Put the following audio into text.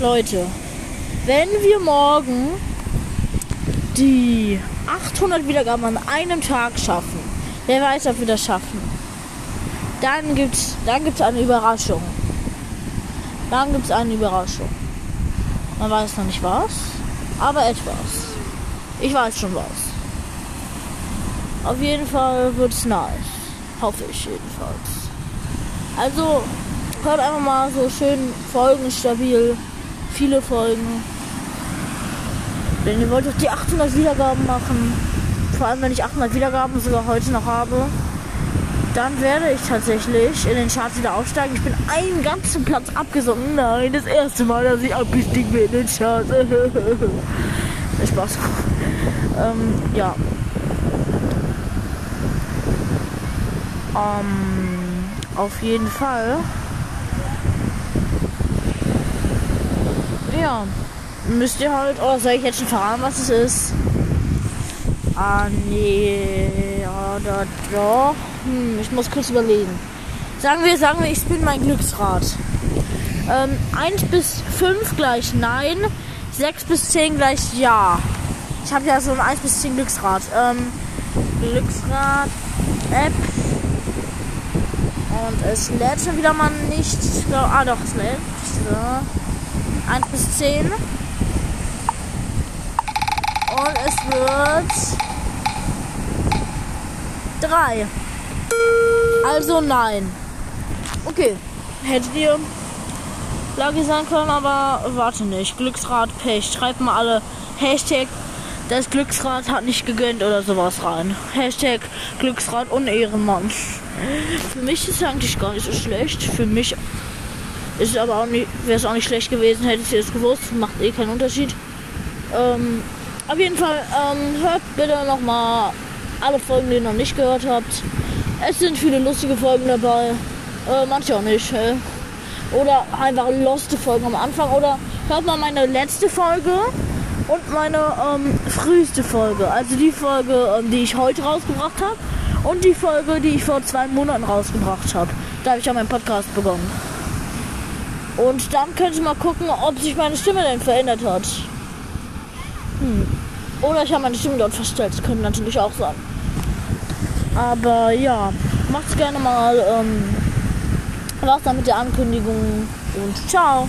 Leute, wenn wir morgen die 800 Wiedergaben an einem Tag schaffen, wer weiß, ob wir das schaffen, dann gibt's, dann gibt's eine Überraschung. Dann gibt's eine Überraschung. Man weiß noch nicht was, aber etwas. Ich weiß schon was. Auf jeden Fall wird's nice. Hoffe ich jedenfalls. Also, hört einfach mal so schön Folgen stabil. Viele Folgen. Denn ihr wollt doch die 800 Wiedergaben machen. Vor allem, wenn ich 800 Wiedergaben sogar heute noch habe. Dann werde ich tatsächlich in den Charts wieder aufsteigen. Ich bin einen ganzen Platz abgesunken. Nein, das erste Mal, dass ich abgestiegen bin in den Charts. Spaß. ähm, ja. Ähm, auf jeden Fall. Ja. Müsst ihr halt, oder soll ich jetzt schon verraten, was es ist? Ah, nee. Da doch. Hm, ich muss kurz überlegen. Sagen wir, sagen wir, ich bin mein Glücksrad. Ähm, 1 bis 5 gleich Nein. 6 bis 10 gleich Ja. Ich habe ja so ein 1 bis 10 Glücksrad. Ähm, Glücksrad App. Und es lädt schon wieder mal nicht. Ah doch, es lädt. So. 1 bis 10. Und es wird 3. Also nein. Okay. Hättet ihr Lage sein können, aber warte nicht. Glücksrad Pech. Schreibt mal alle Hashtag das Glücksrad hat nicht gegönnt oder sowas rein. Hashtag Glücksrad unehrenmann. Für mich ist es eigentlich gar nicht so schlecht. Für mich ist aber auch nicht, wäre es auch nicht schlecht gewesen, hättet ihr es gewusst. Macht eh keinen Unterschied. Ähm, auf jeden Fall ähm, hört bitte nochmal alle Folgen, die ihr noch nicht gehört habt. Es sind viele lustige Folgen dabei. Äh, manche auch nicht. Äh. Oder einfach loste Folgen am Anfang. Oder hört mal meine letzte Folge und meine ähm, früheste Folge. Also die Folge, ähm, die ich heute rausgebracht habe. Und die Folge, die ich vor zwei Monaten rausgebracht habe. Da habe ich ja meinen Podcast begonnen. Und dann könnt ihr mal gucken, ob sich meine Stimme denn verändert hat. Hm. Oder ich habe meine Stimme dort verstellt. Das könnte natürlich auch sein. Aber ja, macht's gerne mal. Ähm, was dann mit der Ankündigung und ciao.